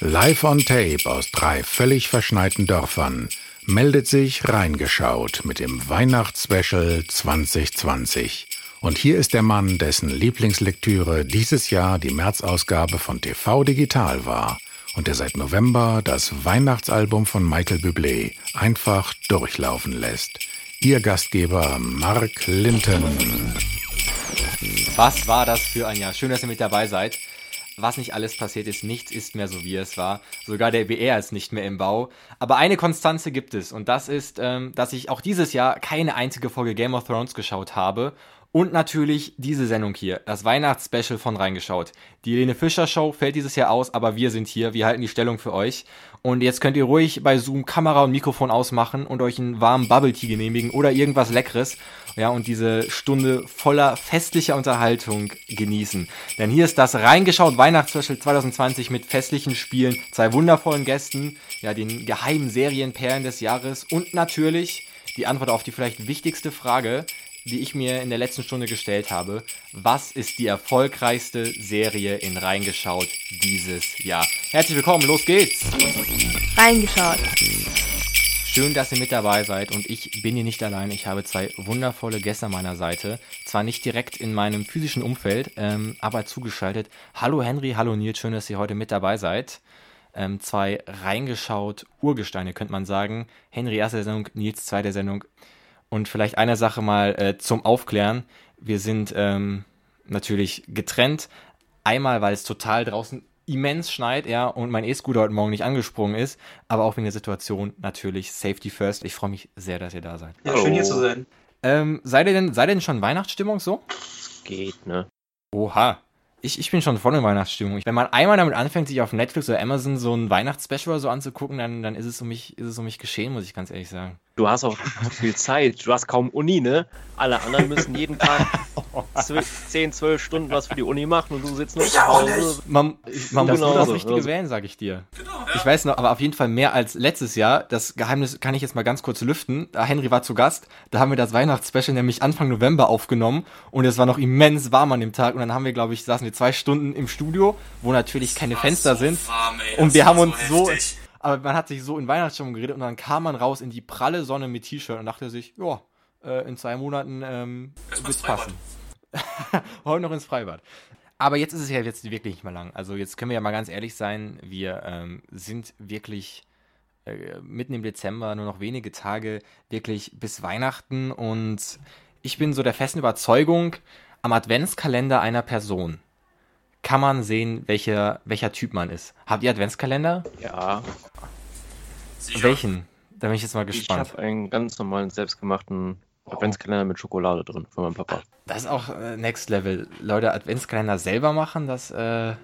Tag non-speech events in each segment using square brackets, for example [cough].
Live on Tape aus drei völlig verschneiten Dörfern meldet sich Reingeschaut mit dem Weihnachtsspecial 2020. Und hier ist der Mann, dessen Lieblingslektüre dieses Jahr die Märzausgabe von TV Digital war und der seit November das Weihnachtsalbum von Michael Bublé einfach durchlaufen lässt. Ihr Gastgeber Mark Linton. Was war das für ein Jahr? Schön, dass ihr mit dabei seid was nicht alles passiert ist, nichts ist mehr so, wie es war. Sogar der BR ist nicht mehr im Bau. Aber eine Konstanze gibt es und das ist, ähm, dass ich auch dieses Jahr keine einzige Folge Game of Thrones geschaut habe und natürlich diese Sendung hier, das Weihnachtsspecial von reingeschaut. Die Helene Fischer Show fällt dieses Jahr aus, aber wir sind hier, wir halten die Stellung für euch. Und jetzt könnt ihr ruhig bei Zoom Kamera und Mikrofon ausmachen und euch einen warmen Bubble Tea genehmigen oder irgendwas Leckeres. Ja, und diese Stunde voller festlicher Unterhaltung genießen. Denn hier ist das reingeschaut Weihnachtsspecial 2020 mit festlichen Spielen, zwei wundervollen Gästen, ja, den geheimen Serienperlen des Jahres und natürlich die Antwort auf die vielleicht wichtigste Frage, die ich mir in der letzten Stunde gestellt habe. Was ist die erfolgreichste Serie in Reingeschaut dieses Jahr? Herzlich willkommen, los geht's! Reingeschaut. Schön, dass ihr mit dabei seid und ich bin hier nicht allein. Ich habe zwei wundervolle Gäste an meiner Seite. Zwar nicht direkt in meinem physischen Umfeld, ähm, aber zugeschaltet. Hallo Henry, hallo Nils, schön, dass ihr heute mit dabei seid. Ähm, zwei reingeschaut Urgesteine, könnte man sagen. Henry erste Sendung, Nils zweite Sendung. Und vielleicht eine Sache mal äh, zum Aufklären. Wir sind ähm, natürlich getrennt. Einmal, weil es total draußen immens schneit, ja, und mein E-Scooter heute Morgen nicht angesprungen ist, aber auch wegen der Situation natürlich Safety First. Ich freue mich sehr, dass ihr da seid. Ja, schön hier zu sein. Ähm, seid ihr denn, seid ihr denn schon Weihnachtsstimmung so? Es geht, ne? Oha ich, ich bin schon voll in Weihnachtsstimmung. Wenn man einmal damit anfängt, sich auf Netflix oder Amazon so ein Weihnachtsspecial so anzugucken, dann, dann ist, es um mich, ist es um mich geschehen, muss ich ganz ehrlich sagen. Du hast auch [laughs] viel Zeit. Du hast kaum Uni, ne? Alle anderen müssen jeden Tag [laughs] 10, 12 Stunden was für die Uni machen und du sitzt nur ich auch nicht. Man, man muss nur das Richtige also. wählen, sag ich dir. Genau, ja. Ich weiß noch, aber auf jeden Fall mehr als letztes Jahr. Das Geheimnis kann ich jetzt mal ganz kurz lüften. Da Henry war zu Gast. Da haben wir das Weihnachtsspecial nämlich Anfang November aufgenommen und es war noch immens warm an dem Tag und dann haben wir, glaube ich, saßen wir zwei Stunden im Studio, wo natürlich keine Fenster so sind. Warm, ey, und wir haben uns so, aber man hat sich so in Weihnachtsstimmung geredet und dann kam man raus in die pralle Sonne mit T-Shirt und dachte sich, ja, äh, in zwei Monaten ähm, wird's passen. [laughs] Heute noch ins Freibad. Aber jetzt ist es ja jetzt wirklich nicht mehr lang. Also jetzt können wir ja mal ganz ehrlich sein, wir ähm, sind wirklich äh, mitten im Dezember, nur noch wenige Tage wirklich bis Weihnachten und ich bin so der festen Überzeugung, am Adventskalender einer Person kann man sehen, welcher, welcher Typ man ist. Habt ihr Adventskalender? Ja. Sicher. Welchen? Da bin ich jetzt mal gespannt. Ich habe einen ganz normalen, selbstgemachten Adventskalender mit Schokolade drin von meinem Papa. Das ist auch äh, Next Level. Leute, Adventskalender selber machen, das, äh,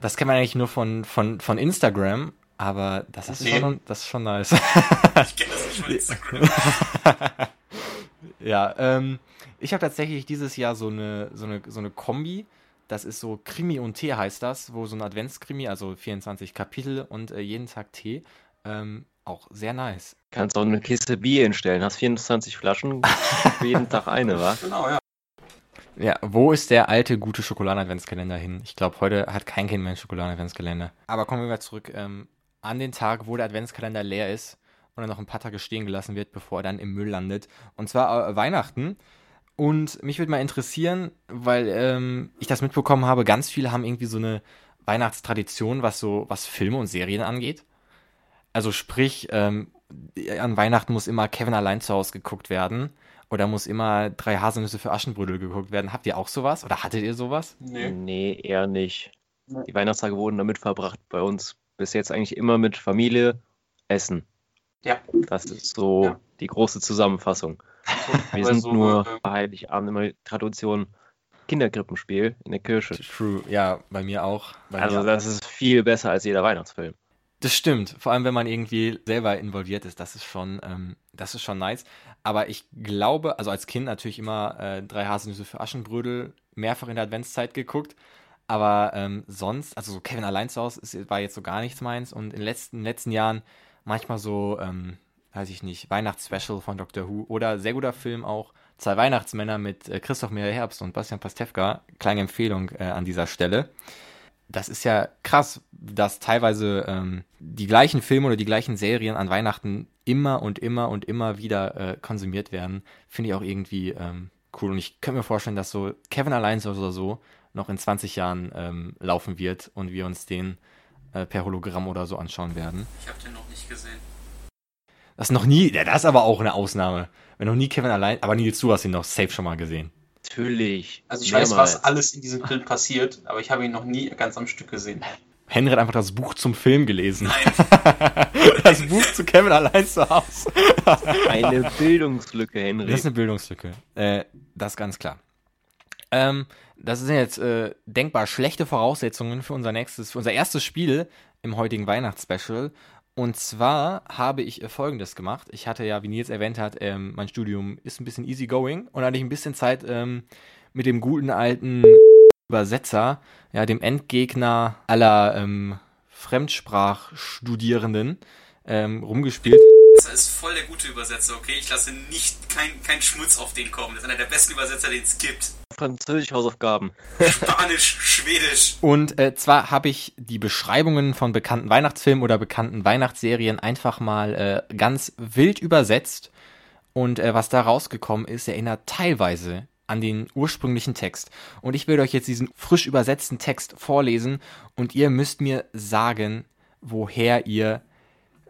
das kennt man eigentlich nur von, von, von Instagram, aber das ist, nee. schon, das ist schon nice. [laughs] ich kenne das nicht von Instagram. [laughs] ja, ähm, ich habe tatsächlich dieses Jahr so eine, so eine, so eine Kombi das ist so Krimi und Tee heißt das, wo so ein Adventskrimi, also 24 Kapitel und äh, jeden Tag Tee. Ähm, auch sehr nice. Kannst auch eine Kiste Bier hinstellen. Hast 24 Flaschen, für jeden Tag eine, wa? [laughs] Genau, ja. Ja, wo ist der alte, gute Schokoladen-Adventskalender hin? Ich glaube, heute hat kein Kind mehr einen Schokoladen-Adventskalender. Aber kommen wir mal zurück ähm, an den Tag, wo der Adventskalender leer ist und dann noch ein paar Tage stehen gelassen wird, bevor er dann im Müll landet. Und zwar äh, Weihnachten. Und mich würde mal interessieren, weil ähm, ich das mitbekommen habe, ganz viele haben irgendwie so eine Weihnachtstradition, was so, was Filme und Serien angeht. Also sprich, ähm, an Weihnachten muss immer Kevin allein zu Hause geguckt werden. Oder muss immer drei Haselnüsse für Aschenbrödel geguckt werden. Habt ihr auch sowas? Oder hattet ihr sowas? Nee, nee eher nicht. Die Weihnachtstage wurden damit verbracht bei uns bis jetzt eigentlich immer mit Familie, Essen. Ja. Das ist so ja. die große Zusammenfassung. [laughs] Wir sind so, nur äh, bei Heiligabend immer Tradition Kinderkrippenspiel in der Kirche. True, ja, bei mir auch. Bei also mir das ist viel besser als jeder Weihnachtsfilm. Das stimmt, vor allem wenn man irgendwie selber involviert ist, das ist schon, ähm, das ist schon nice. Aber ich glaube, also als Kind natürlich immer äh, drei Haselnüsse für Aschenbrödel mehrfach in der Adventszeit geguckt. Aber ähm, sonst, also so Kevin allein zu Hause ist, war jetzt so gar nichts meins. Und in den letzten, in den letzten Jahren manchmal so ähm, weiß ich nicht, Weihnachtsspecial von Doctor Who oder sehr guter Film auch, Zwei Weihnachtsmänner mit äh, Christoph Meyer Herbst und Bastian Pastewka. Kleine Empfehlung äh, an dieser Stelle. das ist ja krass, dass teilweise ähm, die gleichen Filme oder die gleichen Serien an Weihnachten immer und immer und immer wieder äh, konsumiert werden. Finde ich auch irgendwie ähm, cool. Und ich könnte mir vorstellen, dass so Kevin Alliance oder so noch in 20 Jahren ähm, laufen wird und wir uns den äh, per Hologramm oder so anschauen werden. Ich habe den noch nicht gesehen. Das noch nie, ja, das ist aber auch eine Ausnahme. Wenn noch nie Kevin allein, aber Nils, du hast ihn noch safe schon mal gesehen. Natürlich. Also ich weiß, was alles in diesem Film passiert, aber ich habe ihn noch nie ganz am Stück gesehen. Henry hat einfach das Buch zum Film gelesen. Nein. [laughs] das Buch zu Kevin allein zu Hause. Eine Bildungslücke, Henry. Das ist eine Bildungslücke. Äh, das ist ganz klar. Ähm, das sind jetzt äh, denkbar schlechte Voraussetzungen für unser nächstes, für unser erstes Spiel im heutigen Weihnachtsspecial. Und zwar habe ich äh, folgendes gemacht. Ich hatte ja, wie Nils erwähnt hat, ähm, mein Studium ist ein bisschen easygoing und hatte ich ein bisschen Zeit ähm, mit dem guten alten Übersetzer, ja, dem Endgegner aller ähm, Fremdsprachstudierenden ähm, rumgespielt. Ist voll der gute Übersetzer, okay? Ich lasse nicht kein, kein Schmutz auf den kommen. Das ist einer der besten Übersetzer, den es gibt. Französisch Hausaufgaben. Spanisch, [laughs] Schwedisch. Und äh, zwar habe ich die Beschreibungen von bekannten Weihnachtsfilmen oder bekannten Weihnachtsserien einfach mal äh, ganz wild übersetzt. Und äh, was da rausgekommen ist, erinnert teilweise an den ursprünglichen Text. Und ich werde euch jetzt diesen frisch übersetzten Text vorlesen und ihr müsst mir sagen, woher ihr,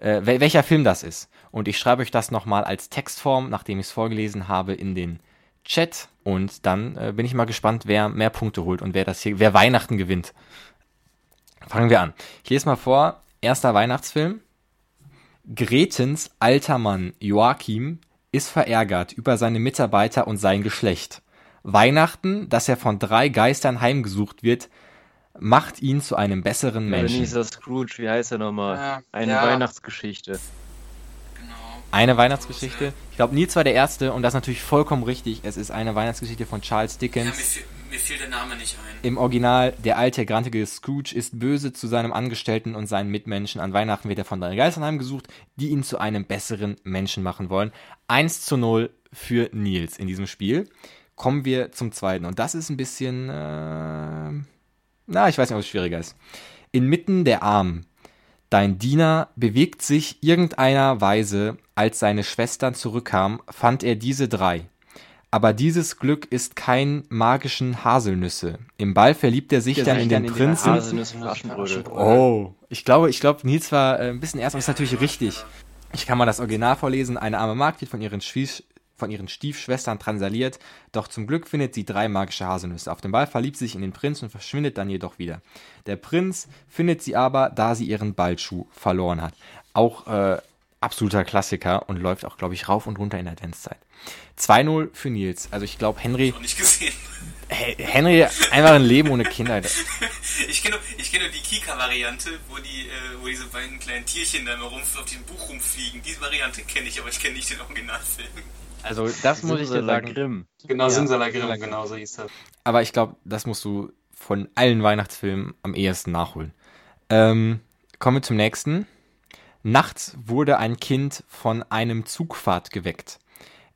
äh, wel welcher Film das ist. Und ich schreibe euch das nochmal als Textform, nachdem ich es vorgelesen habe, in den Chat. Und dann äh, bin ich mal gespannt, wer mehr Punkte holt und wer das hier, wer Weihnachten gewinnt. Fangen wir an. Ich lese mal vor. Erster Weihnachtsfilm. Gretens alter Mann Joachim ist verärgert über seine Mitarbeiter und sein Geschlecht. Weihnachten, dass er von drei Geistern heimgesucht wird, macht ihn zu einem besseren Menschen. Ebenezer Scrooge, wie heißt er nochmal? Ja, Eine ja. Weihnachtsgeschichte. Genau. Eine Weihnachtsgeschichte. Ich glaube, Nils war der Erste und das ist natürlich vollkommen richtig. Es ist eine Weihnachtsgeschichte von Charles Ja, Dickens. mir, fiel, mir fiel der Name nicht ein. Im Original, der alte, grantige Scrooge ist böse zu seinem Angestellten und seinen Mitmenschen. An Weihnachten wird er von drei Geistern heimgesucht, die ihn zu einem besseren Menschen machen wollen. 1 zu 0 für Nils in diesem Spiel. Kommen wir zum zweiten. Und das ist ein bisschen, äh, na, ich weiß nicht, ob es schwieriger ist. Inmitten der Armen. Dein Diener bewegt sich irgendeiner Weise, als seine Schwestern zurückkamen, fand er diese drei. Aber dieses Glück ist kein magischen Haselnüsse. Im Ball verliebt er sich dann in den Prinzen. Und Aschenbrödel. Oh, ich glaube, ich glaube, Nils war äh, ein bisschen erst, aber ist natürlich richtig. Ich kann mal das Original vorlesen. Eine arme Magd wird von ihren, Schwies von ihren Stiefschwestern transaliert, doch zum Glück findet sie drei magische Haselnüsse. Auf dem Ball verliebt sie sich in den Prinz und verschwindet dann jedoch wieder. Der Prinz findet sie aber, da sie ihren Ballschuh verloren hat. Auch äh, absoluter Klassiker und läuft auch, glaube ich, rauf und runter in der Adventszeit. 2-0 für Nils. Also ich glaube, Henry, Noch nicht gesehen. He- Henry, einfach ein Leben ohne Kinder. [laughs] Ich kenne nur, ich kenne nur die Kika-Variante, wo die, äh, wo diese beiden kleinen Tierchen da immer rum, auf diesem Buch rumfliegen. Diese Variante kenne ich, aber ich kenne nicht den Originalfilm. Also das muss ich dir sagen. Grimm. Genau, Ja, Simsalagrim, genau so hieß das. Aber ich glaube, das musst du von allen Weihnachtsfilmen am ehesten nachholen. Ähm, kommen wir zum nächsten. Nachts wurde ein Kind von einem Zugfahrt geweckt.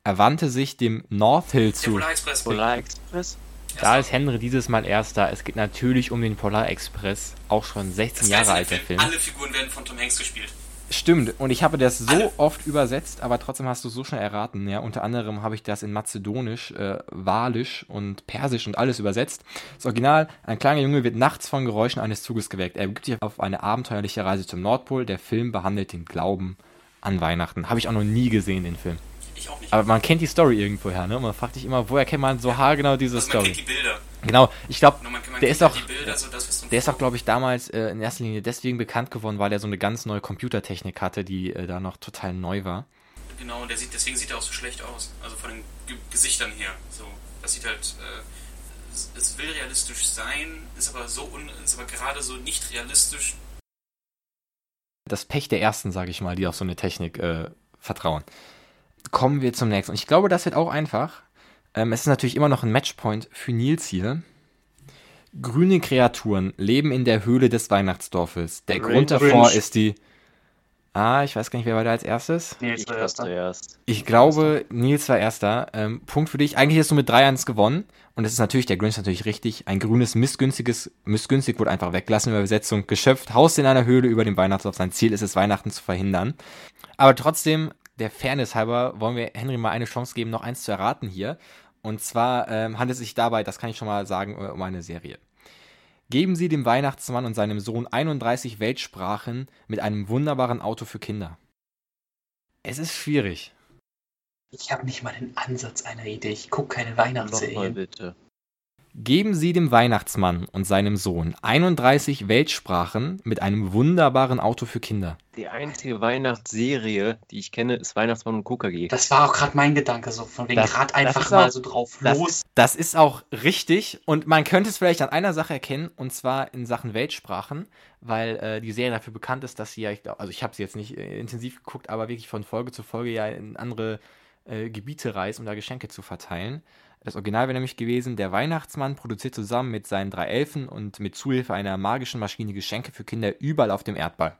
Er wandte sich dem North Hill Der zu. Polar Express. Polar Express? Da ist Henry dieses Mal erster. Es geht natürlich um den Polar Express. Auch schon 16 Das Jahre heißt, alt, der Film. Alle Figuren werden von Tom Hanks gespielt. Stimmt, und ich habe das so oft übersetzt, aber trotzdem hast du es so schnell erraten. Ja, unter anderem habe ich das in Mazedonisch, äh, Walisch und Persisch und alles übersetzt. Das Original, ein kleiner Junge wird nachts von Geräuschen eines Zuges geweckt. Er begibt sich auf eine abenteuerliche Reise zum Nordpol. Der Film behandelt den Glauben an Weihnachten. Habe ich auch noch nie gesehen, den Film. Ich auch nicht. Aber man kennt die Story irgendwoher, ne? Und man fragt sich immer, woher kennt man so haargenau diese also man Story? kennt die Bilder. Genau, ich glaube, der ist auch, Bilder, so der ist auch, glaube ich, damals äh, in erster Linie deswegen bekannt geworden, weil er so eine ganz neue Computertechnik hatte, die äh, da noch total neu war. Genau, und der sieht, deswegen sieht er auch so schlecht aus. Also von den Ge Gesichtern her. So, das sieht halt. Äh, es, es will realistisch sein, ist aber so un, ist aber gerade so nicht realistisch. Das Pech der Ersten, sage ich mal, die auf so eine Technik äh, vertrauen. Kommen wir zum nächsten. Und ich glaube, das wird auch einfach. Ähm, es ist natürlich immer noch ein Matchpoint für Nils hier. Grüne Kreaturen leben in der Höhle des Weihnachtsdorfes. Der Grinch. Grund davor Grinch. ist die. Ah, ich weiß gar nicht, wer war da als erstes? Nils ich war zuerst. Ich glaube, Nils war erster. Ähm, Punkt für dich. Eigentlich hast du mit 3-1 gewonnen. Und das ist natürlich, der Grinch ist natürlich richtig. Ein grünes, missgünstiges, missgünstig wurde einfach weggelassen in der Übersetzung. Geschöpft, Haus in einer Höhle über dem Weihnachtshof. Sein Ziel ist es, Weihnachten zu verhindern. Aber trotzdem, der Fairness halber, wollen wir Henry mal eine Chance geben, noch eins zu erraten hier. Und zwar ähm, handelt es sich dabei, das kann ich schon mal sagen, um eine Serie. Geben Sie dem Weihnachtsmann und seinem Sohn 31 Weltsprachen mit einem wunderbaren Auto für Kinder. Es ist schwierig. Ich habe nicht mal den Ansatz einer Idee. Ich gucke keine Weihnachtsserien. Nochmal bitte. Geben Sie dem Weihnachtsmann und seinem Sohn 31 Weltsprachen mit einem wunderbaren Auto für Kinder. Die einzige Weihnachtsserie, die ich kenne, ist Weihnachtsmann und KKG. Das war auch gerade mein Gedanke, so von wegen gerade einfach mal auch, so drauf das, los. Das ist auch richtig und man könnte es vielleicht an einer Sache erkennen und zwar in Sachen Weltsprachen, weil äh, die Serie dafür bekannt ist, dass sie ja, ich glaub, also ich habe sie jetzt nicht äh, intensiv geguckt, aber wirklich von Folge zu Folge ja in andere äh, Gebiete reist, um da Geschenke zu verteilen. Das Original wäre nämlich gewesen, der Weihnachtsmann produziert zusammen mit seinen drei Elfen und mit Zuhilfe einer magischen Maschine Geschenke für Kinder überall auf dem Erdball.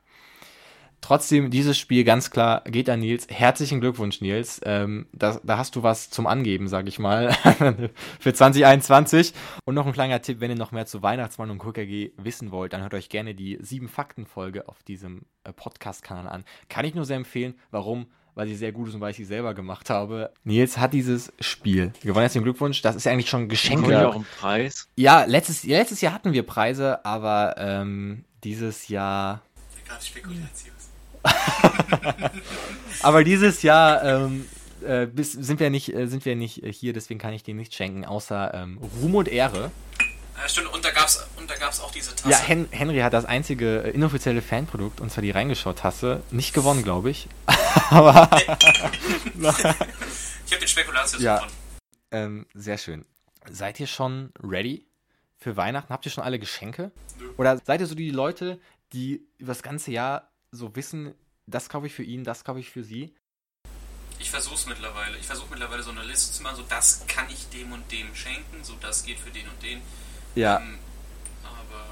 Trotzdem, dieses Spiel ganz klar geht an Nils. Herzlichen Glückwunsch, Nils. Ähm, da, da, hast du was zum Angeben, sag ich mal, [laughs] für 2021. Und noch ein kleiner Tipp, wenn ihr noch mehr zu Weihnachtsmann und KKG wissen wollt, dann hört euch gerne die sieben Fakten-Folge auf diesem äh, Podcast-Kanal an. Kann ich nur sehr empfehlen. Warum? Weil sie sehr gut ist und weil ich sie selber gemacht habe. Nils hat dieses Spiel gewonnen. Herzlichen Glückwunsch. Das ist ja eigentlich schon Geschenke. Ja auch einen Preis. Ja, letztes, letztes Jahr hatten wir Preise, aber ähm, dieses Jahr. [laughs] aber dieses Jahr ähm, äh, bis, sind wir nicht, äh, sind wir nicht hier, deswegen kann ich dir nichts schenken, außer ähm, Ruhm und Ehre. Ja, stimmt, und da gab es auch diese Tasse. Ja, Hen Henry hat das einzige äh, inoffizielle Fanprodukt, und zwar die Reingeschaut-Tasse, nicht gewonnen, glaube ich. [laughs] Aber. [laughs] ich habe den Spekulatius ja. gewonnen. Ähm, sehr schön. Seid ihr schon ready für Weihnachten? Habt ihr schon alle Geschenke? Nö. Oder seid ihr so die Leute, die über das ganze Jahr so wissen, das kaufe ich für ihn, das kaufe ich für sie? Ich versuche es mittlerweile. Ich versuche mittlerweile so eine Liste zu machen, so das kann ich dem und dem schenken, so das geht für den und den. Ja. Ähm, aber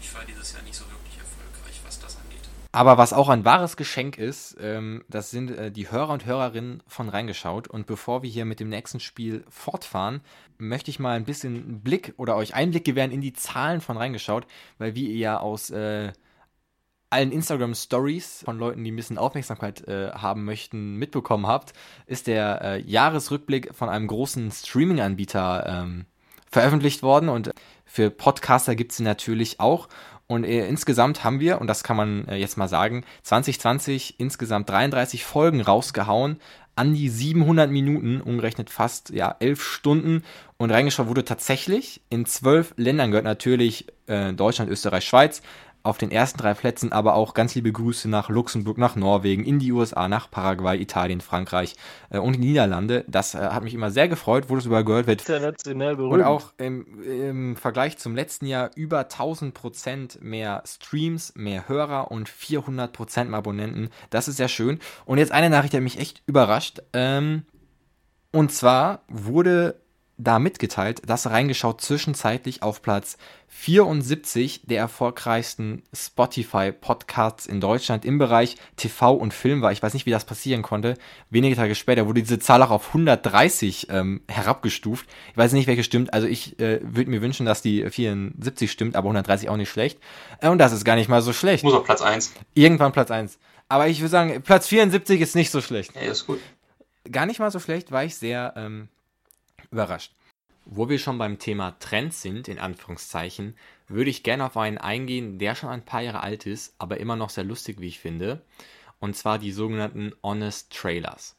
ich war dieses Jahr nicht so wirklich erfolgreich, was das angeht. Aber was auch ein wahres Geschenk ist, ähm, das sind äh, die Hörer und Hörerinnen von Reingeschaut. Und bevor wir hier mit dem nächsten Spiel fortfahren, möchte ich mal ein bisschen Blick oder euch Einblick gewähren in die Zahlen von Reingeschaut, weil wie ihr ja aus äh, allen Instagram Stories von Leuten, die ein bisschen Aufmerksamkeit äh, haben möchten, mitbekommen habt, ist der äh, Jahresrückblick von einem großen Streaming-Anbieter ähm, veröffentlicht worden und für Podcaster gibt es sie natürlich auch. Und äh, insgesamt haben wir, und das kann man äh, jetzt mal sagen, 2020 insgesamt 33 Folgen rausgehauen, an die 700 Minuten, umgerechnet fast ja 11 Stunden. Und reingeschaut wurde tatsächlich in zwölf Ländern, gehört natürlich äh, Deutschland, Österreich, Schweiz, auf den ersten drei Plätzen aber auch ganz liebe Grüße nach Luxemburg, nach Norwegen, in die USA, nach Paraguay, Italien, Frankreich äh, und die Niederlande. Das äh, hat mich immer sehr gefreut, wo das sogar gehört wird. International berühmt. Und auch im, im Vergleich zum letzten Jahr über 1000 Prozent mehr Streams, mehr Hörer und 400 Prozent mehr Abonnenten. Das ist sehr schön. Und jetzt eine Nachricht, die hat mich echt überrascht. Ähm, und zwar wurde da mitgeteilt, dass reingeschaut zwischenzeitlich auf Platz 74 der erfolgreichsten Spotify-Podcasts in Deutschland im Bereich TV und Film war. Ich weiß nicht, wie das passieren konnte. Wenige Tage später wurde diese Zahl auch auf 130 ähm, herabgestuft. Ich weiß nicht, welche stimmt. Also ich äh, würde mir wünschen, dass die 74 stimmt, aber 130 auch nicht schlecht. Äh, und das ist gar nicht mal so schlecht. Muss auf Platz 1. Irgendwann Platz 1. Aber ich würde sagen, Platz 74 ist nicht so schlecht. Ja, ist gut. Gar nicht mal so schlecht, war ich sehr ähm, überrascht. Wo wir schon beim Thema Trends sind, in Anführungszeichen, würde ich gerne auf einen eingehen, der schon ein paar Jahre alt ist, aber immer noch sehr lustig, wie ich finde. Und zwar die sogenannten Honest Trailers.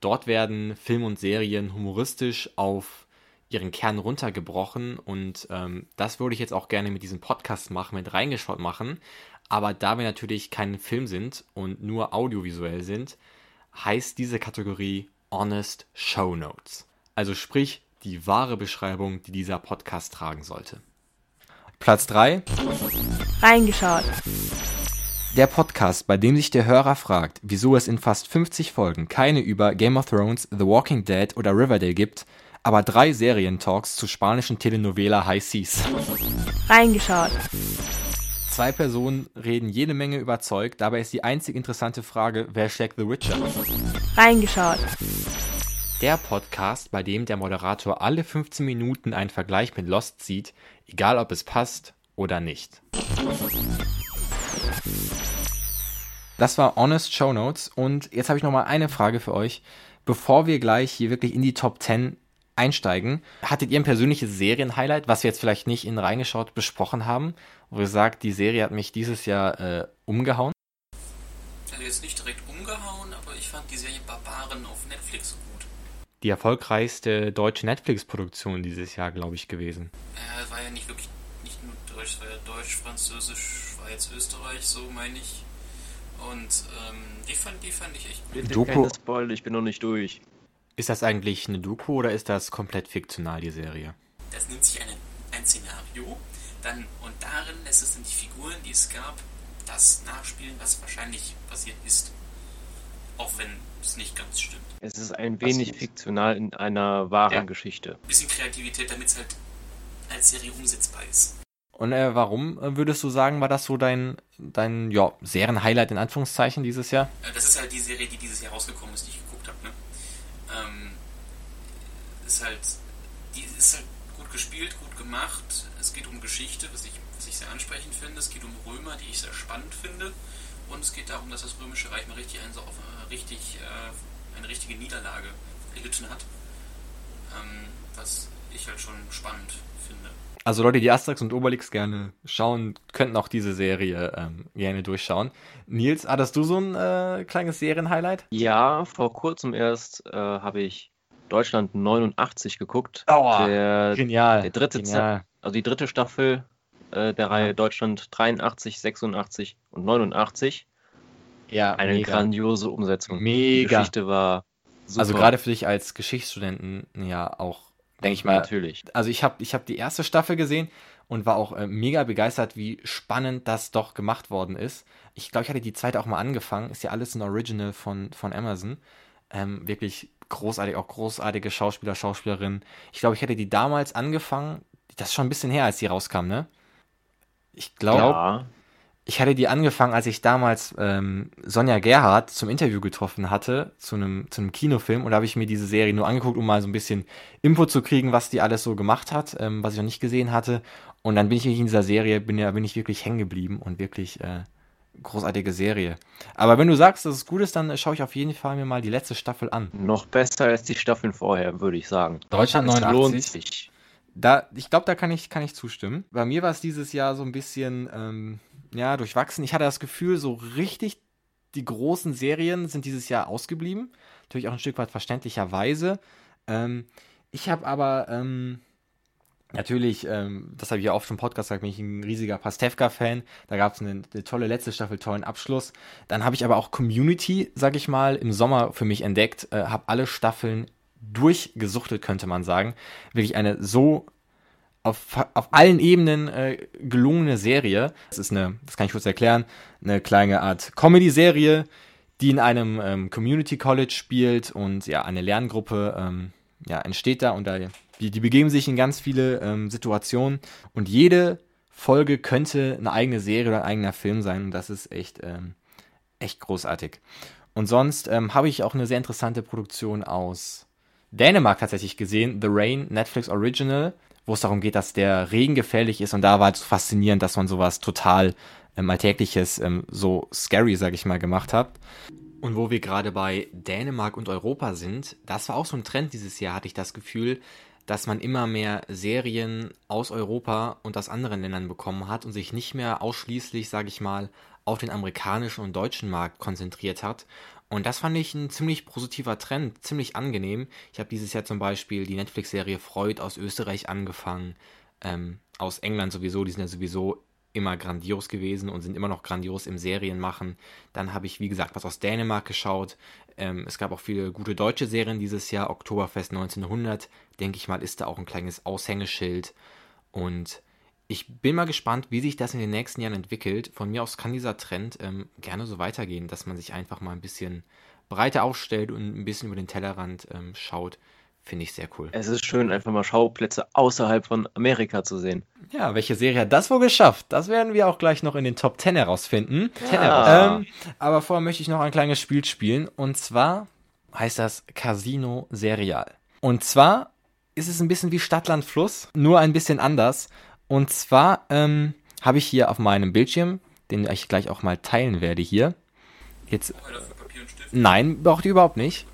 Dort werden Film und Serien humoristisch auf ihren Kern runtergebrochen und ähm, das würde ich jetzt auch gerne mit diesem Podcast machen, mit reingeschaut machen. Aber da wir natürlich kein Film sind und nur audiovisuell sind, heißt diese Kategorie Honest Show Notes. Also sprich die wahre Beschreibung, die dieser Podcast tragen sollte. Platz 3. Reingeschaut. Der Podcast, bei dem sich der Hörer fragt, wieso es in fast 50 Folgen keine über Game of Thrones, The Walking Dead oder Riverdale gibt, aber drei Serientalks zu spanischen Telenovela High Seas. Reingeschaut. Zwei Personen reden jede Menge überzeugt, dabei ist die einzig interessante Frage, wer schlägt The Witcher? Reingeschaut. Der Podcast, bei dem der Moderator alle 15 Minuten einen Vergleich mit Lost zieht, egal ob es passt oder nicht. Das war Honest Show Notes und jetzt habe ich noch mal eine Frage für euch, bevor wir gleich hier wirklich in die Top 10 einsteigen. Hattet ihr ein persönliches Serienhighlight, was wir jetzt vielleicht nicht in reingeschaut besprochen haben, wo ihr sagt, die Serie hat mich dieses Jahr äh, umgehauen? Also jetzt nicht direkt umgehauen, aber ich fand die Serie Barbaren auf Netflix gut. Die erfolgreichste deutsche Netflix-Produktion dieses Jahr, glaube ich, gewesen. Äh, war ja nicht wirklich, nicht nur Deutsch, es war ja Deutsch, Französisch, Schweiz, Österreich, so meine ich. Und ähm, die, fand, die fand ich echt gut. Bitte Doku- keine Spoil, ich bin noch nicht durch. Ist das eigentlich eine Doku oder ist das komplett fiktional, die Serie? Das nimmt sich eine, ein Szenario, dann und darin lässt es dann die Figuren, die es gab, das nachspielen, was wahrscheinlich passiert ist. Auch wenn es nicht ganz stimmt. Es ist ein wenig fiktional in einer wahren Ja. Geschichte. Ein bisschen Kreativität, damit es halt als Serie umsetzbar ist. Und äh, warum äh, würdest du sagen, war das so dein, dein ja, Serienhighlight in Anführungszeichen dieses Jahr? Äh, Das ist halt die Serie, die dieses Jahr rausgekommen ist, die ich geguckt habe. Ne? Ähm, ist halt, die ist halt gut gespielt, gut gemacht. Es geht um Geschichte, was ich, was ich sehr ansprechend finde. Es geht um Römer, die ich sehr spannend finde. Und es geht darum, dass das Römische Reich mal richtig, ein, so auf, äh, richtig äh, eine richtige Niederlage erlitten hat. Ähm, was ich halt schon spannend finde. Also Leute, die Asterix und Obelix gerne schauen, könnten auch diese Serie ähm, gerne durchschauen. Nils, hattest du so ein äh, kleines Serienhighlight? Ja, vor kurzem erst äh, habe ich Deutschland 89 geguckt. Aua, der, Genial. der dritte Genial. also die dritte Staffel äh, der Reihe Deutschland 83, 86 und 89. Ja, Eine mega. grandiose Umsetzung. Die Mega. Geschichte war super. Also gerade für dich als Geschichtsstudenten ja auch, denke ich mal, Natürlich. also ich habe ich hab die erste Staffel gesehen und war auch äh, mega begeistert, wie spannend das doch gemacht worden ist. Ich glaube, ich hatte die zweite auch mal angefangen. Ist ja alles ein Original von, von Amazon. Ähm, wirklich großartig, auch großartige Schauspieler, Schauspielerinnen. Ich glaube, ich hätte die damals angefangen. Das ist schon ein bisschen her, als die rauskam, ne? Ich glaube, Ja, ich hatte die angefangen, als ich damals ähm, Sonja Gerhardt zum Interview getroffen hatte, zu einem, zu einem Kinofilm. Und da habe ich mir diese Serie nur angeguckt, um mal so ein bisschen Input zu kriegen, was die alles so gemacht hat, ähm, was ich noch nicht gesehen hatte. Und dann bin ich in dieser Serie, bin, ja, bin ich wirklich hängen geblieben und wirklich äh, großartige Serie. Aber wenn du sagst, dass es gut ist, dann schaue ich auf jeden Fall mir mal die letzte Staffel an. noch besser als die Staffeln vorher, würde ich sagen. Deutschland Es 89. Da, ich glaube, da kann ich, kann ich zustimmen. Bei mir war es dieses Jahr so ein bisschen, ähm, ja, durchwachsen. Ich hatte das Gefühl, so richtig die großen Serien sind dieses Jahr ausgeblieben. Natürlich auch ein Stück weit verständlicherweise. Ähm, ich habe aber, ähm, natürlich, ähm, das habe ich ja oft schon im Podcast gesagt, bin ich ein riesiger Pastewka-Fan. Da gab es eine, eine tolle letzte Staffel, tollen Abschluss. Dann habe ich aber auch Community, sag ich mal, im Sommer für mich entdeckt. Äh, habe alle Staffeln durchgesuchtet, könnte man sagen. Wirklich eine so auf, auf allen Ebenen äh, gelungene Serie. Das ist eine, das kann ich kurz erklären, eine kleine Art Comedy-Serie, die in einem ähm, Community College spielt und ja, eine Lerngruppe ähm, ja, entsteht da und da, die, die begeben sich in ganz viele ähm, Situationen und jede Folge könnte eine eigene Serie oder ein eigener Film sein und das ist echt, ähm, echt großartig. Und sonst ähm, habe ich auch eine sehr interessante Produktion aus Dänemark tatsächlich gesehen, The Rain, Netflix Original, wo es darum geht, dass der Regen gefährlich ist und da war es faszinierend, dass man sowas total ähm, Alltägliches, ähm, so scary, sag ich mal, gemacht hat. Und wo wir gerade bei Dänemark und Europa sind, das war auch so ein Trend dieses Jahr, hatte ich das Gefühl, dass man immer mehr Serien aus Europa und aus anderen Ländern bekommen hat und sich nicht mehr ausschließlich, sage ich mal, auf den amerikanischen und deutschen Markt konzentriert hat. Und das fand ich ein ziemlich positiver Trend, ziemlich angenehm. Ich habe dieses Jahr zum Beispiel die Netflix-Serie Freud aus Österreich angefangen, ähm, aus England sowieso, die sind ja sowieso immer grandios gewesen und sind immer noch grandios im Serienmachen. Dann habe ich, wie gesagt, was aus Dänemark geschaut. Ähm, es gab auch viele gute deutsche Serien dieses Jahr. Oktoberfest 1900, denke ich mal, ist da auch ein kleines Aushängeschild. Und ich bin mal gespannt, wie sich das in den nächsten Jahren entwickelt. Von mir aus kann dieser Trend ähm, gerne so weitergehen, dass man sich einfach mal ein bisschen breiter aufstellt und ein bisschen über den Tellerrand ähm, schaut. Finde ich sehr cool. Es ist schön, einfach mal Schauplätze außerhalb von Amerika zu sehen. Ja, welche Serie hat das wohl geschafft? Das werden wir auch gleich noch in den Top 10 herausfinden. Ja. Ähm, aber vorher möchte ich noch ein kleines Spiel spielen. Und zwar heißt das Casino Serial. Und zwar ist es ein bisschen wie Stadtland Fluss, nur ein bisschen anders. Und zwar ähm, habe ich hier auf meinem Bildschirm, den ich gleich auch mal teilen werde hier. Jetzt? Nein, braucht ihr überhaupt nicht.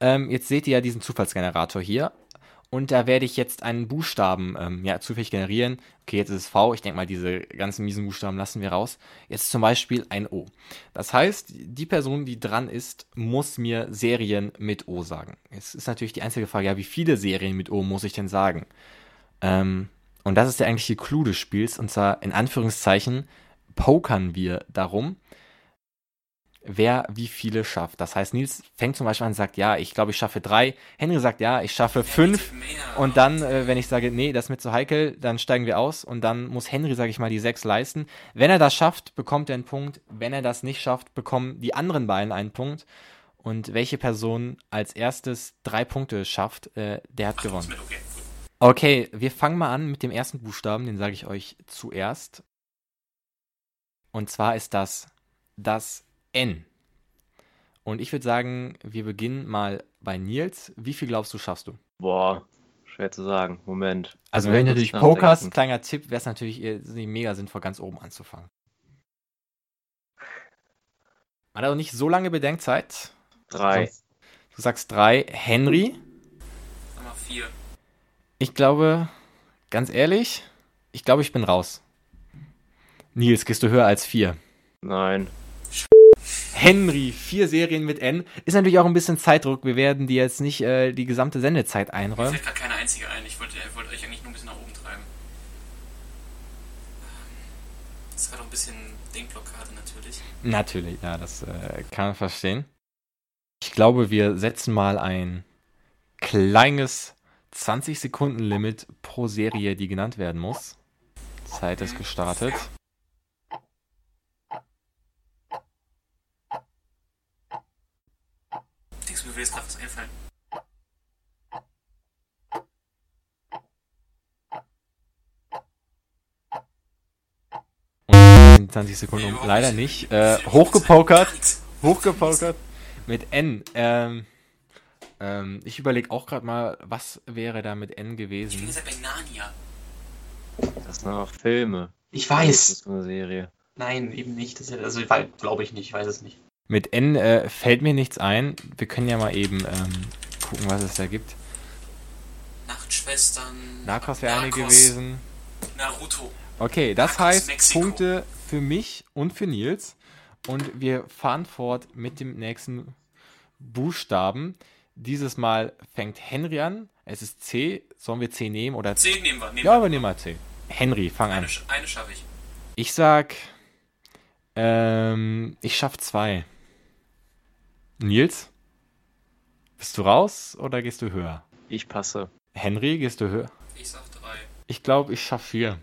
Ähm, jetzt seht ihr ja diesen Zufallsgenerator hier. Und da werde ich jetzt einen Buchstaben ähm, ja, zufällig generieren. Okay, jetzt ist es V. Ich denke mal, diese ganzen miesen Buchstaben lassen wir raus. Jetzt zum Beispiel ein O. Das heißt, die Person, die dran ist, muss mir Serien mit O sagen. Jetzt ist natürlich die einzige Frage, ja, wie viele Serien mit O muss ich denn sagen? Ähm, und das ist der eigentliche Clou des Spiels. Und zwar in Anführungszeichen pokern wir darum, wer wie viele schafft. Das heißt, Nils fängt zum Beispiel an und sagt, ja, ich glaube, ich schaffe drei. Henry sagt, ja, ich schaffe fünf. Und dann, äh, wenn ich sage, nee, das ist mir zu heikel, dann steigen wir aus und dann muss Henry, sage ich mal, die sechs leisten. Wenn er das schafft, bekommt er einen Punkt. Wenn er das nicht schafft, bekommen die anderen beiden einen Punkt. Und welche Person als erstes drei Punkte schafft, äh, der hat Ach, gewonnen. Okay. Okay, wir fangen mal an mit dem ersten Buchstaben, den sage ich euch zuerst. Und zwar ist das das N. Und ich würde sagen, wir beginnen mal bei Nils. Wie viel glaubst du, schaffst du? Boah, schwer zu sagen. Moment. Also, wenn du natürlich pokerst, kleiner Tipp, wäre es natürlich äh, nicht mega sinnvoll, ganz oben anzufangen. Hat auch nicht so lange Bedenkzeit. Drei. Du sagst drei. Henry, Sag mal vier. Ich glaube, ganz ehrlich, ich glaube, ich bin raus. Nils, gehst du höher als vier? Nein. Henry, vier Serien mit N. Ist natürlich auch ein bisschen Zeitdruck. Wir werden dir jetzt nicht äh, die gesamte Sendezeit Mir einräumen. fällt gerade keine einzige ein. Ich wollte, wollte euch eigentlich nur ein bisschen nach oben treiben. Das war doch ein bisschen Denkblockade natürlich. Natürlich, ja, das äh, kann man verstehen. Ich glaube, wir setzen mal ein kleines 20 Sekunden Limit pro Serie, die genannt werden muss. Zeit ist gestartet. Denkst du, mir will jetzt gerade was einfallen? Und in 20 Sekunden um. leider nicht. Äh, hochgepokert. Hochgepokert mit N. Ähm, ähm, ich überlege auch gerade mal, was wäre da mit N Ich bin gewesen? jetzt bei Narnia. Das sind auch Filme. Ich Das weiß. ist eine Serie. Nein, eben nicht. Das ist, also glaube ich nicht, ich weiß es nicht. Mit N äh, fällt mir nichts ein. Wir können ja mal eben ähm, gucken, was es da gibt. Nachtschwestern. Narcos wäre eine gewesen. Naruto. Okay, das Narcos heißt Mexiko. Punkte für mich und für Nils. Und wir fahren fort mit dem nächsten Buchstaben. Dieses Mal fängt Henry an. Es ist C. Sollen wir C nehmen oder Zehn nehmen wir. Nehmen Ja, wir. wir nehmen mal C. Henry, fang an. Eine, sch- eine schaffe ich. Ich sag, ähm, ich schaff zwei. Nils? Bist du raus oder gehst du höher? Ich passe. Henry, gehst du höher? Ich sag drei. Ich glaube, ich schaff vier.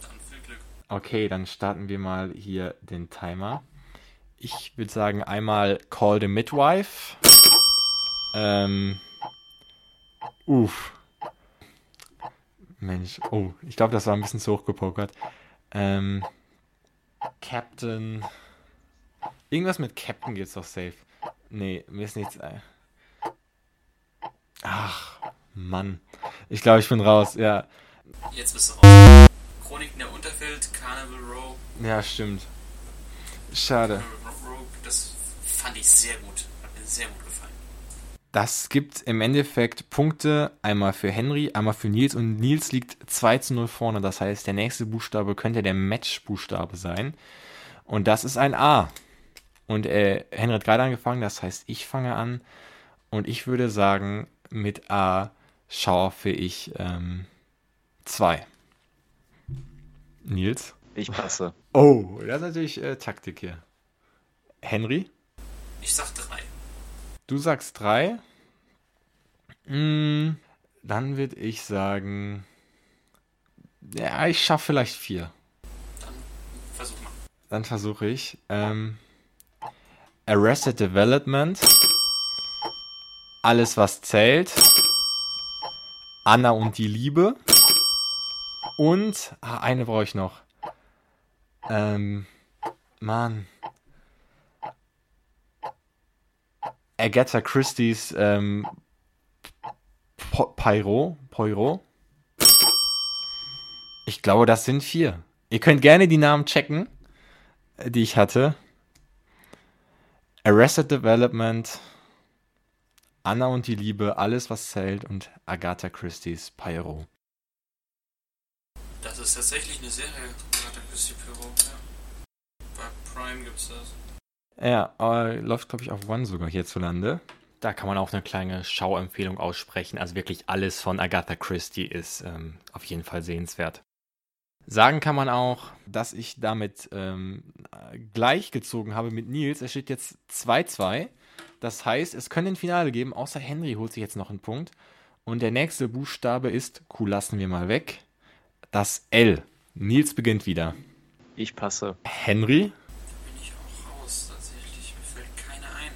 Dann viel Glück. Okay, dann starten wir mal hier den Timer. Ich würde sagen, einmal Call the Midwife. Ähm. Uff. Mensch, oh, ich glaube, das war ein bisschen zu hoch gepokert. Ähm. Captain. Irgendwas mit Captain geht's doch safe. Nee, mir ist nichts. ein- Ach, Mann. Ich glaube, ich bin raus, ja. Jetzt bist du raus. Chroniken der Unterwelt, Carnival Row. Ja, stimmt. Schade. Carnival Row, das fand ich sehr gut. Hat mir sehr gut gefallen. Das gibt im Endeffekt Punkte einmal für Henry, einmal für Nils und Nils liegt 2 zu 0 vorne. Das heißt, der nächste Buchstabe könnte der Match-Buchstabe sein. Und das ist ein A. Und äh, Henry hat gerade angefangen, das heißt, ich fange an. Und ich würde sagen, mit A schaufe ich 2. Nils? Ich passe. Oh, das ist natürlich äh, Taktik hier. Henry? Ich sag drei. Du sagst drei. Mm, dann würde ich sagen. Ja, ich schaffe vielleicht vier. Dann versuch mal. Dann versuche ich. Ähm, Arrested Development. Alles, was zählt. Anna und die Liebe. Und, ah, eine brauche ich noch. Ähm, Mann. Agatha Christie's ähm, Pyro. Pyro. Ich glaube, das sind vier. Ihr könnt gerne die Namen checken, die ich hatte. Arrested Development, Anna und die Liebe, Alles, was zählt und Agatha Christie's Pyro. Das ist tatsächlich eine Serie, Agatha Christie Pyro. Ja. Bei Prime gibt's das. Ja, aber läuft, glaube ich, auf One sogar hierzulande. Da kann man auch eine kleine Schauempfehlung aussprechen. Also wirklich alles von Agatha Christie ist ähm, auf jeden Fall sehenswert. Sagen kann man auch, dass ich damit ähm, gleichgezogen habe mit Nils. Es steht jetzt 2-2. Das heißt, es könnte ein Finale geben, außer Henry holt sich jetzt noch einen Punkt. Und der nächste Buchstabe ist, Q lassen wir mal weg, das L. Nils beginnt wieder. Ich passe. Henry? Da bin ich auch raus, tatsächlich. Mir fällt keiner ein.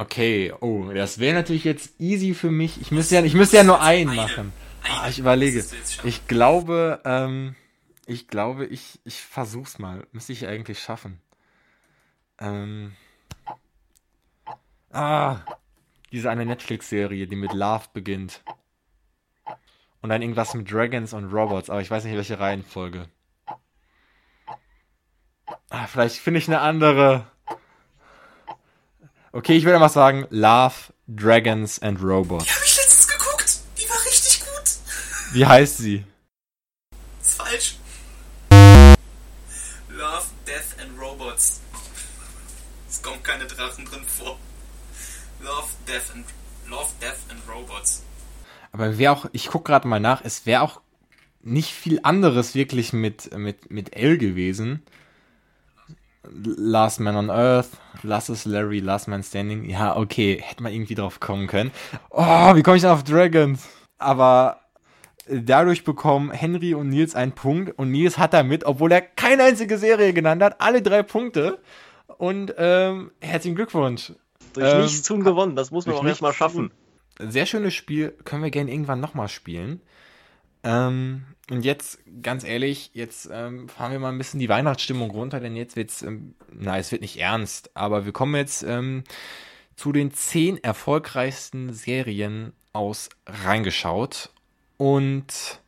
Okay, oh, das wäre natürlich jetzt easy für mich. Ich müsste ja, ich müsste ja nur einen machen. Ah, ich überlege. Ich glaube, ähm, ich glaube, ich, ich versuch's mal. Müsste ich eigentlich schaffen. Ähm. Ah, diese eine Netflix-Serie, die mit Love beginnt. Und dann irgendwas mit Dragons und Robots, aber ich weiß nicht, welche Reihenfolge. Ah, vielleicht finde ich eine andere. Okay, ich würde mal sagen Love, Dragons and Robots. Die habe ich letztens geguckt. Die war richtig gut. Wie heißt sie? Ist falsch. Love, Death and Robots. Es kommen keine Drachen drin vor. Love, Death and Love, Death and Robots. Aber wäre auch, ich gucke gerade mal nach, es wäre auch nicht viel anderes wirklich mit, mit, mit L gewesen. Last Man on Earth, Last is Larry, Last Man Standing. Ja, okay, hätte man irgendwie drauf kommen können. Oh, wie komme ich denn auf Dragons? Aber dadurch bekommen Henry und Nils einen Punkt und Nils hat damit, obwohl er keine einzige Serie genannt hat, alle drei Punkte. Und ähm, herzlichen Glückwunsch. Durch Ähm, nichts tun gewonnen, das muss man auch erstmal schaffen. Sehr schönes Spiel, können wir gerne irgendwann nochmal spielen. Ähm, und jetzt, ganz ehrlich, jetzt ähm, fahren wir mal ein bisschen die Weihnachtsstimmung runter, denn jetzt wird's, ähm, na, es wird nicht ernst, aber wir kommen jetzt ähm, zu den zehn erfolgreichsten Serien aus reingeschaut. Und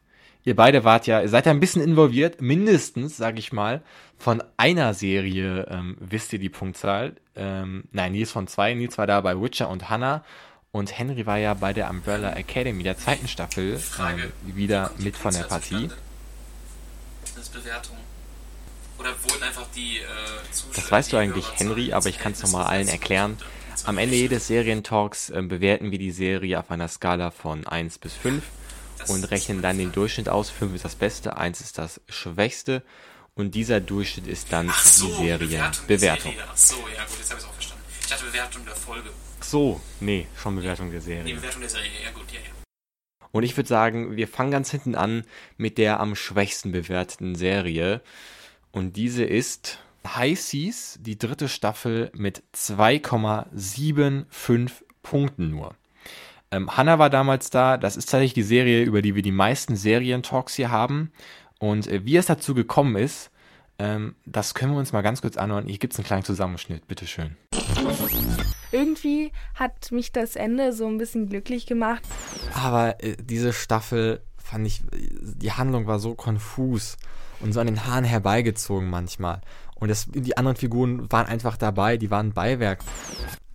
ihr beide wart ja, seid ja ein bisschen involviert, mindestens, sage ich mal, von einer Serie ähm, wisst ihr die Punktzahl. Ähm, nein, Nils von zwei, Nils war da bei Witcher und Hannah. Und Henry war ja bei der Umbrella Academy der zweiten Staffel Frage. ähm, wieder mit von der Partie. Das ist Bewertung. Oder wurden einfach die äh. Das weißt du eigentlich, Henry, aber ich kann es nochmal allen erklären. Am Ende jedes Serientalks ähm, bewerten wir die Serie auf einer Skala von 1 bis 5 Das und rechnen dann den Durchschnitt aus. 5 ist das Beste, 1 ist das Schwächste und dieser Durchschnitt ist dann so, die Serie Bewertung. Bewertung. Der Serie. Ach so, ja gut, jetzt habe ich es auch verstanden. Ich dachte Bewertung der Folge. So, nee, schon Bewertung der Die Serie. Bewertung der Serie, ja gut, ja, ja. Und ich würde sagen, wir fangen ganz hinten an mit der am schwächsten bewerteten Serie. Und diese ist High Seas, die dritte Staffel mit 2,75 Punkten nur. Ähm, Hannah war damals da. Das ist tatsächlich die Serie, über die wir die meisten Serientalks hier haben. Und äh, wie es dazu gekommen ist, ähm, das können wir uns mal ganz kurz anhören. Hier gibt es einen kleinen Zusammenschnitt. Bitteschön. Irgendwie hat mich das Ende so ein bisschen glücklich gemacht. Aber äh, diese Staffel fand ich, die Handlung war so konfus und so an den Haaren herbeigezogen manchmal. Und das, die anderen Figuren waren einfach dabei, die waren Beiwerk.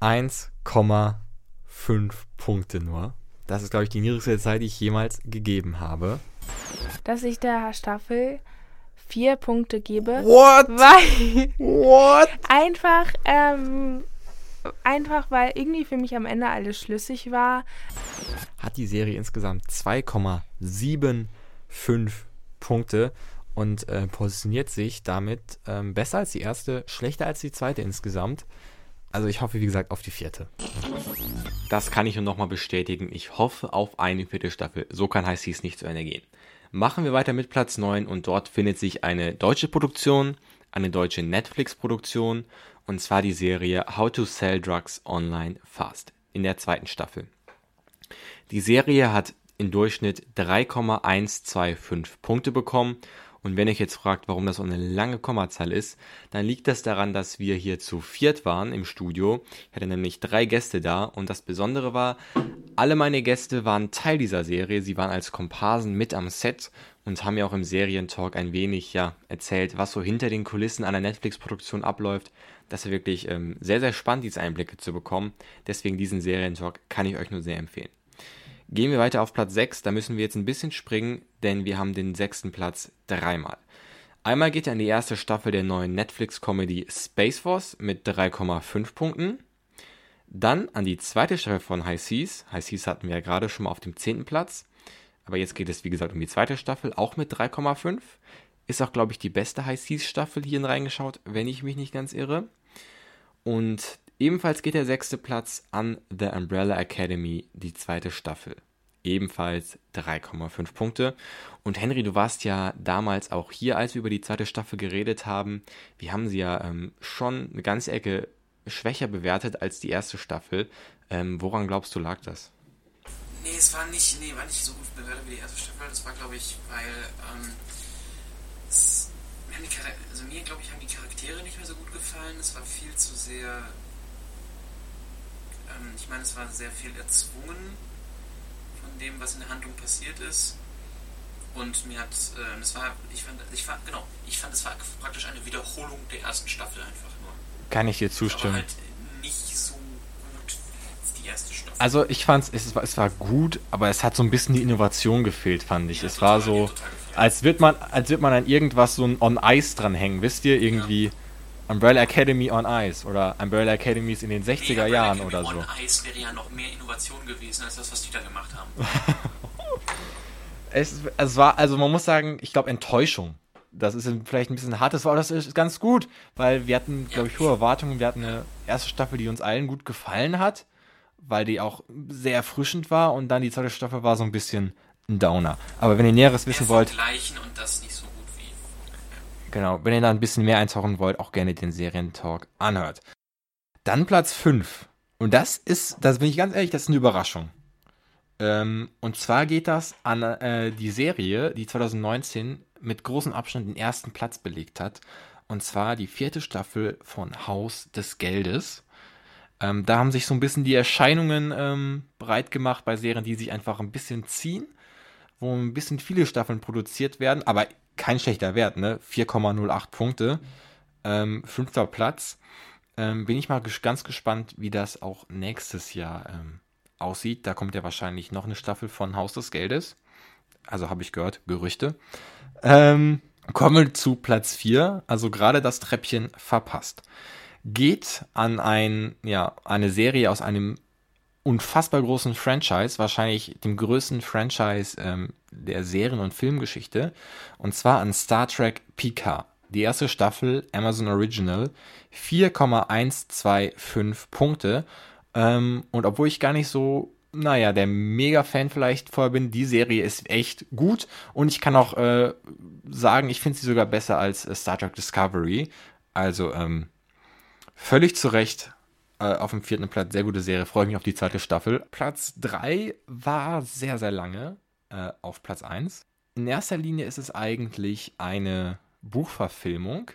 1,5 Punkte nur. Das ist, glaube ich, die niedrigste Zeit, die ich jemals gegeben habe. dass ich der Staffel vier Punkte gebe, What? weil What? [laughs] einfach, ähm, einfach weil irgendwie für mich am Ende alles schlüssig war. Hat die Serie insgesamt 2,75 Punkte und äh, positioniert sich damit ähm, besser als die erste, schlechter als die zweite insgesamt. Also ich hoffe, wie gesagt, auf die vierte. Das kann ich nur nochmal bestätigen. Ich hoffe auf eine vierte Staffel. So kann High Seas nicht zu Ende gehen. Machen wir weiter mit Platz 9 und dort findet sich eine deutsche Produktion, eine deutsche Netflix-Produktion und zwar die Serie How to Sell Drugs Online Fast. in der zweiten Staffel. Die Serie hat im Durchschnitt 3,125 Punkte bekommen. Und wenn ihr jetzt fragt, warum das so eine lange Kommazahl ist, dann liegt das daran, dass wir hier zu viert waren im Studio. Ich hatte nämlich drei Gäste da und das Besondere war, alle meine Gäste waren Teil dieser Serie. Sie waren als Komparsen mit am Set und haben mir auch im Serientalk ein wenig ja, erzählt, was so hinter den Kulissen einer Netflix-Produktion abläuft. Das ist wirklich ähm, sehr, sehr spannend, diese Einblicke zu bekommen. Deswegen diesen Serientalk kann ich euch nur sehr empfehlen. Gehen wir weiter auf Platz 6, da müssen wir jetzt ein bisschen springen, denn wir haben den sechsten Platz dreimal. Einmal geht er in die erste Staffel der neuen Netflix-Comedy Space Force mit 3,5 Punkten. Dann an die zweite Staffel von High Seas. High Seas hatten wir ja gerade schon mal auf dem zehnten Platz. Aber jetzt geht es, wie gesagt, um die zweite Staffel, auch mit 3,5. Ist auch, glaube ich, die beste High Seas Staffel hierhin reingeschaut, wenn ich mich nicht ganz irre. Und Ebenfalls geht der sechste Platz an The Umbrella Academy, die zweite Staffel. Ebenfalls 3,5 Punkte. Und Henry, du warst ja damals auch hier, als wir über die zweite Staffel geredet haben. Wir haben sie ja ähm, schon eine ganze Ecke schwächer bewertet als die erste Staffel. Ähm, woran glaubst du, lag das? Nee, es war nicht, nee, war nicht so gut bewertet wie die erste Staffel. Das war, glaube ich, weil ähm, es, also mir, glaube ich, haben die Charaktere nicht mehr so gut gefallen. Es war viel zu sehr ähm, ich meine, es war sehr viel erzwungen von dem, was in der Handlung passiert ist. Und mir hat, äh, es war, ich fand, ich fand, genau, ich fand, es war praktisch eine Wiederholung der ersten Staffel einfach nur. Kann ich dir zustimmen. Aber halt nicht so gut wie die erste Staffel. Also ich fand es, war, es war gut, aber es hat so ein bisschen die Innovation gefehlt, fand ich. Ja, es total, war so, als wird man, als wird man an irgendwas so ein On Ice dranhängen, wisst ihr, irgendwie. Ja Umbrella Academy on Ice oder Umbrella Academies in den 60er nee, Jahren oder so. On Ice wäre ja noch mehr Innovation gewesen als das, was die da gemacht haben. [laughs] es, es war, also man muss sagen, ich glaube Enttäuschung. Das ist vielleicht ein bisschen hartes Wort, das ist ganz gut, weil wir hatten, glaube ich, hohe Erwartungen. Wir hatten eine erste Staffel, die uns allen gut gefallen hat, weil die auch sehr erfrischend war und dann die zweite Staffel war so ein bisschen ein Downer. Aber wenn ihr Näheres wissen wollt. Und das nicht so Genau, wenn ihr da ein bisschen mehr eintauchen wollt, auch gerne den Serientalk anhört. Dann Platz 5. Und das ist, das bin ich ganz ehrlich, das ist eine Überraschung. Ähm, und zwar geht das an äh, die Serie, die 2019 mit großem Abstand den ersten Platz belegt hat. Und zwar die vierte Staffel von Haus des Geldes. Ähm, da haben sich so ein bisschen die Erscheinungen ähm, breit gemacht bei Serien, die sich einfach ein bisschen ziehen, wo ein bisschen viele Staffeln produziert werden, aber kein schlechter Wert, ne? 4,08 Punkte. Ähm, fünfter Platz. Ähm, bin ich mal ges ganz gespannt, wie das auch nächstes Jahr ähm, aussieht. Da kommt ja wahrscheinlich noch eine Staffel von Haus des Geldes. Also habe ich gehört, Gerüchte. Ähm, kommen zu Platz 4, also gerade das Treppchen verpasst. Geht an ein, ja, eine Serie aus einem unfassbar großen Franchise, wahrscheinlich dem größten Franchise ähm, der Serien- und Filmgeschichte, und zwar an Star Trek Picard. Die erste Staffel, Amazon Original, 4,125 Punkte. Ähm, und obwohl ich gar nicht so, naja, der Mega-Fan vielleicht vorher bin, die Serie ist echt gut. Und ich kann auch äh, sagen, ich finde sie sogar besser als äh, Star Trek Discovery. Also ähm, völlig zu Recht äh, auf dem vierten Platz. Sehr gute Serie. Freue mich auf die zweite Staffel. Platz 3 war sehr, sehr lange äh, auf Platz 1. In erster Linie ist es eigentlich eine Buchverfilmung.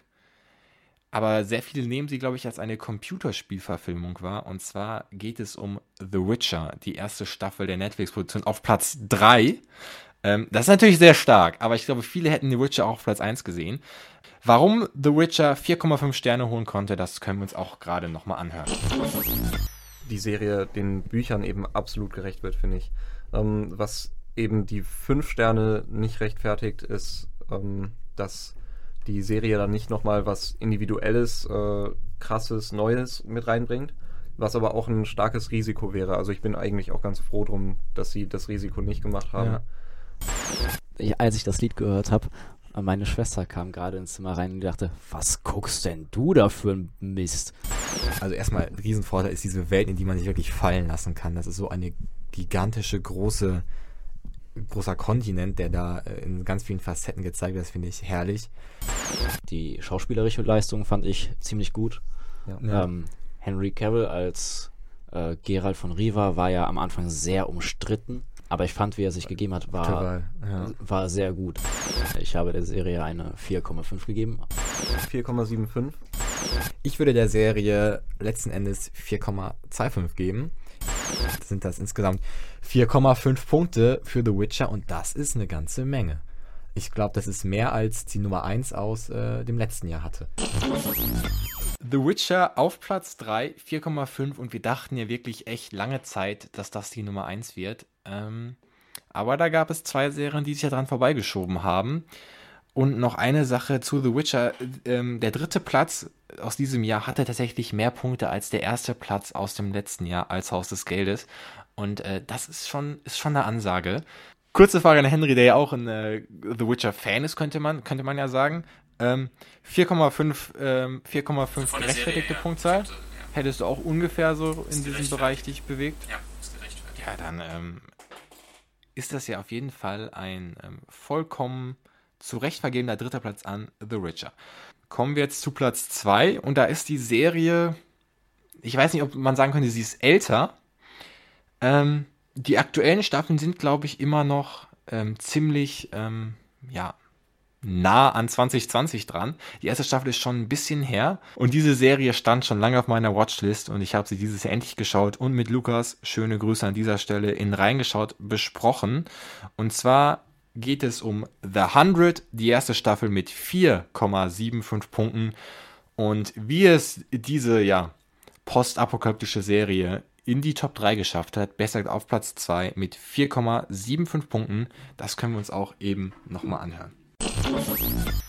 Aber sehr viele nehmen sie, glaube ich, als eine Computerspielverfilmung wahr. Und zwar geht es um The Witcher, die erste Staffel der Netflix-Produktion, auf Platz 3. Ähm, das ist natürlich sehr stark, aber ich glaube, viele hätten The Witcher auch auf Platz 1 gesehen. Warum The Witcher 4,5 Sterne holen konnte, das können wir uns auch gerade nochmal anhören. Die Serie den Büchern eben absolut gerecht wird, finde ich. Ähm, was eben die 5 Sterne nicht rechtfertigt, ist, ähm, dass die Serie dann nicht nochmal was Individuelles, äh, krasses, Neues mit reinbringt, was aber auch ein starkes Risiko wäre. Also ich bin eigentlich auch ganz froh drum, dass sie das Risiko nicht gemacht haben. Ja. Ich, als ich das Lied gehört habe, meine Schwester kam gerade ins Zimmer rein und dachte, was guckst denn du da für ein Mist? Also erstmal ein Riesenvorteil ist diese Welt, in die man sich wirklich fallen lassen kann. Das ist so eine gigantische, große, großer Kontinent, der da äh, in ganz vielen Facetten gezeigt wird. Das finde ich herrlich. Die schauspielerische Leistung fand ich ziemlich gut. Ja. Ähm, Henry Cavill als Äh, Gerald von Riva war ja am Anfang sehr umstritten, aber ich fand, wie er sich gegeben hat, war, ja. war sehr gut. Ich habe der Serie eine 4,5 gegeben. 4,75. Ich würde der Serie letzten Endes 4,25 geben. Das sind das insgesamt 4,5 Punkte für The Witcher und das ist eine ganze Menge. Ich glaube, das ist mehr als die Nummer 1 aus äh, dem letzten Jahr hatte. The Witcher auf Platz 3, 4,5 und wir dachten ja wirklich echt lange Zeit, dass das die Nummer 1 wird. Ähm, aber da gab es zwei Serien, die sich ja dran vorbeigeschoben haben. Und noch eine Sache zu The Witcher. Ähm, der dritte Platz aus diesem Jahr hatte tatsächlich mehr Punkte als der erste Platz aus dem letzten Jahr als Haus des Geldes. Und äh, das ist schon, ist schon eine Ansage. Kurze Frage an Henry, der ja auch ein äh, The Witcher-Fan ist, könnte man, könnte man ja sagen. Ähm, 4,5 ähm, 4,5 Von der Serie gerechtfertigte her, Punktzahl. fünfte, ja. Hättest du auch ungefähr so in Ist diesem gerechtfertigt. Bereich dich bewegt? Ja, ist gerechtfertigt. Ja, dann ähm, ist das ja auf jeden Fall ein ähm, vollkommen zu Recht vergebener dritter Platz an The Witcher. Kommen wir jetzt zu Platz 2 und da ist die Serie, ich weiß nicht, ob man sagen könnte, sie ist älter. Ähm, die aktuellen Staffeln sind, glaube ich, immer noch ähm, ziemlich, ähm, ja, nah an 2020 dran. Die erste Staffel ist schon ein bisschen her und diese Serie stand schon lange auf meiner Watchlist und ich habe sie dieses Jahr endlich geschaut und mit Lukas, schöne Grüße an dieser Stelle, in reingeschaut, besprochen. Und zwar geht es um The 100, die erste Staffel mit 4,75 Punkten und wie es diese, ja, postapokalyptische Serie in die Top 3 geschafft hat, besser auf Platz 2 mit 4,75 Punkten, das können wir uns auch eben nochmal anhören.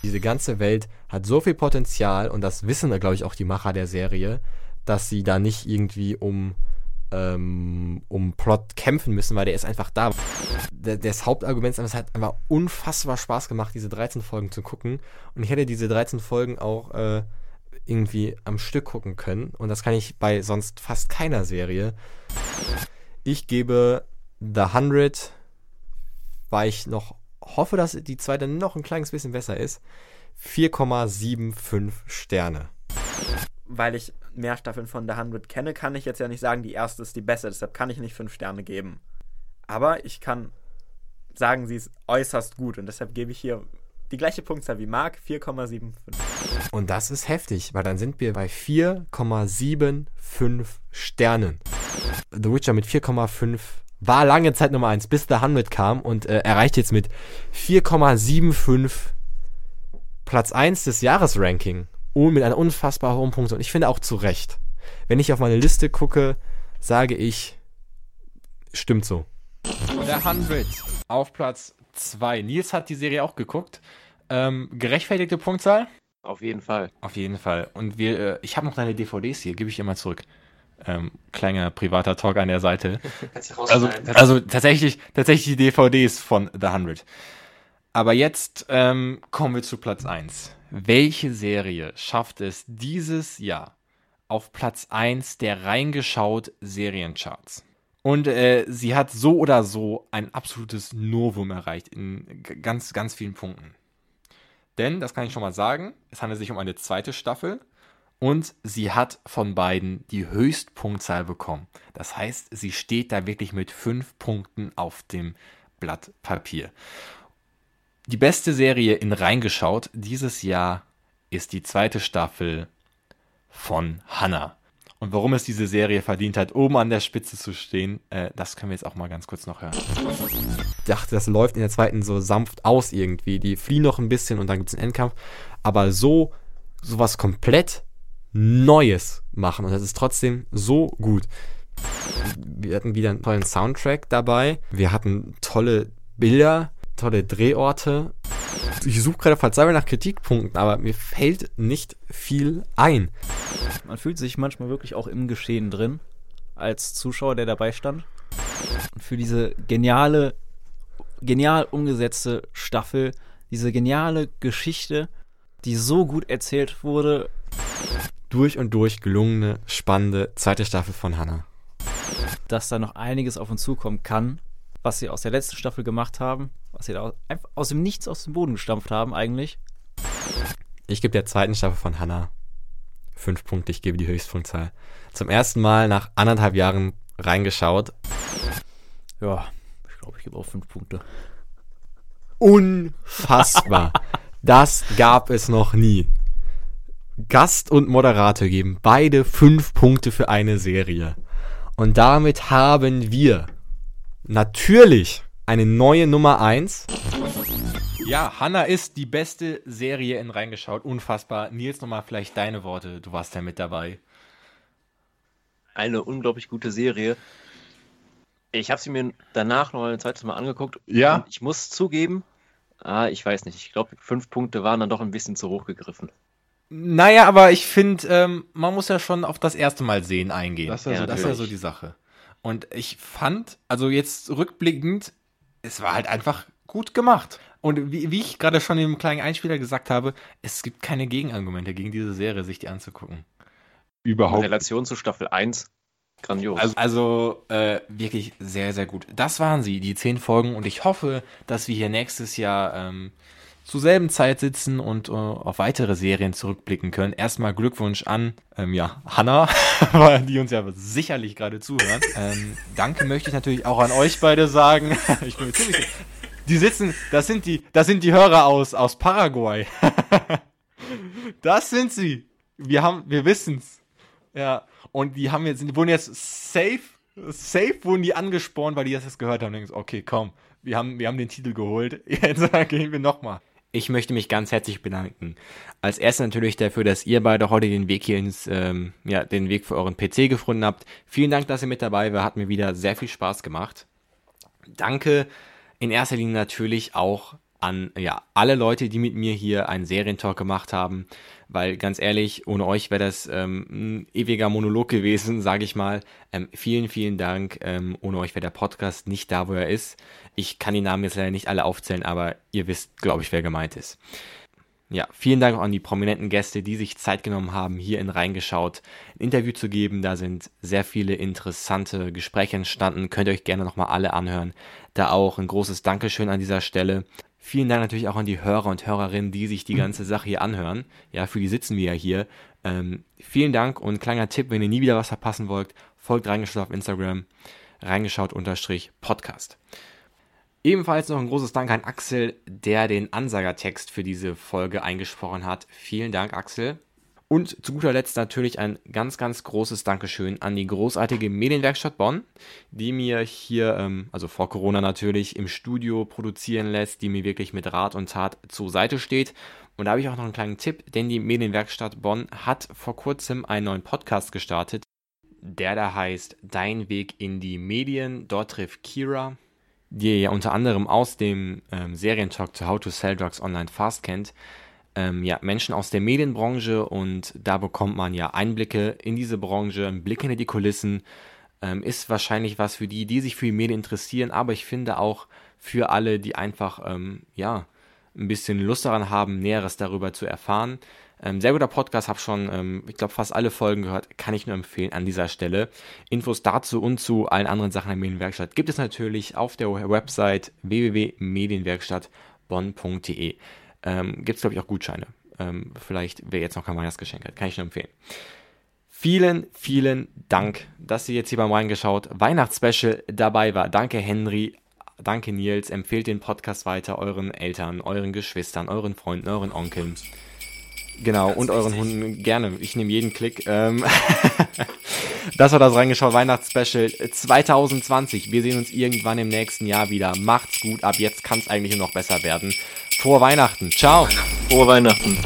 Diese ganze Welt hat so viel Potenzial und das wissen, glaube ich, auch die Macher der Serie, dass sie da nicht irgendwie um, ähm, um Plot kämpfen müssen, weil der ist einfach da. Das Hauptargument ist es hat einfach unfassbar Spaß gemacht, diese 13 Folgen zu gucken. Und ich hätte diese 13 Folgen auch äh, irgendwie am Stück gucken können. Und das kann ich bei sonst fast keiner Serie. Ich gebe The 100, weil ich noch hoffe, dass die zweite noch ein kleines bisschen besser ist. 4,75 Sterne. Weil ich mehr Staffeln von The 100 kenne, kann ich jetzt ja nicht sagen, die erste ist die beste, deshalb kann ich nicht 5 Sterne geben. Aber ich kann sagen, sie ist äußerst gut und deshalb gebe ich hier die gleiche Punktzahl wie Marc, 4,75. Und das ist heftig, weil dann sind wir bei 4,75 Sternen. The Witcher mit 4,5 war lange Zeit Nummer 1, bis The 100 kam und äh, erreicht jetzt mit 4,75 Platz 1 des Jahresranking. Und mit einer unfassbar hohen Punkte. Und ich finde auch zu Recht. Wenn ich auf meine Liste gucke, sage ich, stimmt so. The 100 auf Platz 2. Nils hat die Serie auch geguckt. Ähm, gerechtfertigte Punktzahl? Auf jeden Fall. Auf jeden Fall. Und wir, äh, ich habe noch deine DVDs hier, gebe ich dir mal zurück. Ähm, kleiner privater Talk an der Seite. [laughs] Also, also tatsächlich, tatsächlich die DVDs von The 100. Aber jetzt ähm, kommen wir zu Platz 1. Welche Serie schafft es dieses Jahr auf Platz 1 der reingeschaut Seriencharts? Und äh, sie hat so oder so ein absolutes Novum erreicht in ganz, ganz vielen Punkten. Denn, das kann ich schon mal sagen, es handelt sich um eine zweite Staffel und sie hat von beiden die Höchstpunktzahl bekommen. Das heißt, sie steht da wirklich mit fünf Punkten auf dem Blatt Papier. Die beste Serie in Reingeschaut dieses Jahr ist die zweite Staffel von Hannah. Und warum es diese Serie verdient hat, oben an der Spitze zu stehen, äh, das können wir jetzt auch mal ganz kurz noch hören. Ich dachte, das läuft in der zweiten so sanft aus irgendwie. Die fliehen noch ein bisschen und dann gibt es einen Endkampf. Aber so, sowas komplett Neues machen. Und das ist trotzdem so gut. Wir hatten wieder einen tollen Soundtrack dabei. Wir hatten tolle Bilder, tolle Drehorte. Ich suche gerade verzweifelt nach Kritikpunkten, aber mir fällt nicht viel ein. Man fühlt sich manchmal wirklich auch im Geschehen drin, als Zuschauer, der dabei stand. Und für diese geniale, genial umgesetzte Staffel, diese geniale Geschichte, die so gut erzählt wurde, Durch und durch gelungene, spannende zweite Staffel von Hannah. dass da noch einiges auf uns zukommen kann, was sie aus der letzten Staffel gemacht haben, was sie da einfach aus dem Nichts aus dem Boden gestampft haben eigentlich. Ich gebe der zweiten Staffel von Hannah Fünf Punkte, ich gebe die Höchstpunktzahl. Zum ersten Mal nach anderthalb Jahren reingeschaut. Ja, ich glaube, ich gebe auch fünf Punkte. Unfassbar. [laughs] das gab es noch nie. Gast und Moderator geben beide fünf Punkte für eine Serie. Und damit haben wir natürlich eine neue Nummer eins. Ja, Hanna ist die beste Serie in reingeschaut. Unfassbar. Nils, nochmal vielleicht deine Worte. Du warst ja mit dabei. Eine unglaublich gute Serie. Ich habe sie mir danach noch ein zweites Mal angeguckt. Ja. Und ich muss zugeben, ah, ich weiß nicht, ich glaube, fünf Punkte waren dann doch ein bisschen zu hoch gegriffen. Naja, aber ich finde, ähm, man muss ja schon auf das erste Mal sehen eingehen. Das ist ja ja, so das ist ja so die Sache. Und ich fand, also jetzt rückblickend, es war halt einfach gut gemacht. Und wie, wie ich gerade schon im kleinen Einspieler gesagt habe, es gibt keine Gegenargumente gegen diese Serie, sich die anzugucken. In Überhaupt. Relation zu Staffel 1, grandios. Also, also äh, wirklich sehr, sehr gut. Das waren sie, die zehn Folgen. Und ich hoffe, dass wir hier nächstes Jahr ähm, zur selben Zeit sitzen und äh, auf weitere Serien zurückblicken können. Erstmal Glückwunsch an ähm, ja, Hanna, [laughs] die uns ja sicherlich gerade zuhören. Ähm, danke möchte ich natürlich auch an euch beide sagen. [laughs] ich bin mir ziemlich. Die sitzen, das sind die, das sind die Hörer aus, aus Paraguay. [laughs] das sind sie. Wir haben, wir wissen's. Ja. Und die haben jetzt, wurden jetzt safe, safe wurden die angespornt, weil die das jetzt gehört haben. So, okay, komm, wir haben, wir haben den Titel geholt. Jetzt gehen wir nochmal. Ich möchte mich ganz herzlich bedanken. Als erstes natürlich dafür, dass ihr beide heute den Weg hier ins, ähm, ja, den Weg für euren PC gefunden habt. Vielen Dank, dass ihr mit dabei wart. Hat mir wieder sehr viel Spaß gemacht. Danke in erster Linie natürlich auch an ja, alle Leute, die mit mir hier einen Serientalk gemacht haben, weil ganz ehrlich, ohne euch wäre das ähm, ein ewiger Monolog gewesen, [laughs] sage ich mal. Ähm, vielen, vielen Dank. Ähm, ohne euch wäre der Podcast nicht da, wo er ist. Ich kann die Namen jetzt leider nicht alle aufzählen, aber ihr wisst, glaube ich, wer gemeint ist. Ja, vielen Dank auch an die prominenten Gäste, die sich Zeit genommen haben, hier in reingeschaut, ein Interview zu geben. Da sind sehr viele interessante Gespräche entstanden. Könnt ihr euch gerne nochmal alle anhören. Da auch ein großes Dankeschön an dieser Stelle. Vielen Dank natürlich auch an die Hörer und Hörerinnen, die sich die ganze Sache hier anhören. Ja, für die sitzen wir ja hier. Ähm, vielen Dank und kleiner Tipp, wenn ihr nie wieder was verpassen wollt, folgt reingeschaut auf Instagram, reingeschaut-podcast. Ebenfalls noch ein großes Dank an Axel, der den Ansagertext für diese Folge eingesprochen hat. Vielen Dank, Axel. Und zu guter Letzt natürlich ein ganz, ganz großes Dankeschön an die großartige Medienwerkstatt Bonn, die mir hier, ähm, also vor Corona natürlich, im Studio produzieren lässt, die mir wirklich mit Rat und Tat zur Seite steht. Und da habe ich auch noch einen kleinen Tipp, denn die Medienwerkstatt Bonn hat vor kurzem einen neuen Podcast gestartet, der da heißt Dein Weg in die Medien. Dort trifft Kira, die ihr ja unter anderem aus dem ähm, Serientalk zu How to Sell Drugs Online Fast kennt, ähm, ja, Menschen aus der Medienbranche und da bekommt man ja Einblicke in diese Branche, einen Blick hinter die Kulissen. Ähm, ist wahrscheinlich was für die, die sich für die Medien interessieren, aber ich finde auch für alle, die einfach, ähm, ja, ein bisschen Lust daran haben, Näheres darüber zu erfahren. Ähm, sehr guter Podcast, habe schon, ähm, ich glaube, fast alle Folgen gehört, kann ich nur empfehlen an dieser Stelle. Infos dazu und zu allen anderen Sachen der Medienwerkstatt gibt es natürlich auf der Website www.medienwerkstattbonn.de. Ähm, gibt es, glaube ich, auch Gutscheine. Ähm, vielleicht, wer jetzt noch kein Weihnachtsgeschenk hat, kann ich nur empfehlen. Vielen, vielen Dank, dass ihr jetzt hier beim Reingeschaut Weihnachtsspecial dabei war. Danke, Henry. Danke, Nils. Empfehlt den Podcast weiter euren Eltern, euren Geschwistern, euren Freunden, euren Onkeln. Genau, und euren Hunden gerne. Ich nehme jeden Klick. Ähm [laughs] das war das Reingeschaut Weihnachtsspecial 2020. Wir sehen uns irgendwann im nächsten Jahr wieder. Macht's gut. Ab jetzt kann es eigentlich nur noch besser werden. Frohe Weihnachten. Ciao. Frohe Weihnachten.